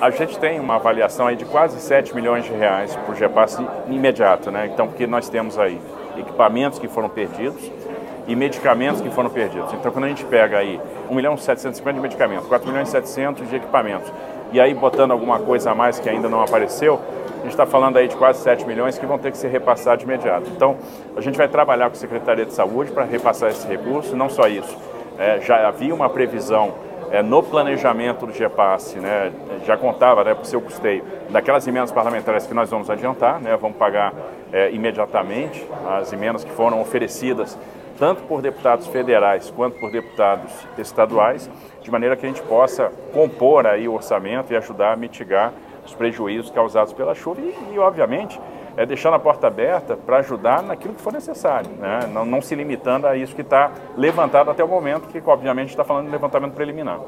A gente tem uma avaliação aí de quase 7 milhões de reais por GEPAS imediato, né? Então, porque nós temos aí equipamentos que foram perdidos e medicamentos que foram perdidos. Então, quando a gente pega aí 1 milhão e 750 de medicamentos, 4 milhões e 700 de equipamentos, e aí botando alguma coisa a mais que ainda não apareceu, a gente está falando aí de quase 7 milhões que vão ter que ser repassados de imediato. Então, a gente vai trabalhar com a Secretaria de Saúde para repassar esse recurso, não só isso. É, já havia uma previsão é, no planejamento do GEPASSE, né, já contava né, para o seu custeio, daquelas emendas parlamentares que nós vamos adiantar, né, vamos pagar é, imediatamente as emendas que foram oferecidas tanto por deputados federais quanto por deputados estaduais, de maneira que a gente possa compor aí o orçamento e ajudar a mitigar os prejuízos causados pela chuva e, e obviamente, é deixando a porta aberta para ajudar naquilo que for necessário, né? não, não se limitando a isso que está levantado até o momento, que obviamente está falando de levantamento preliminar.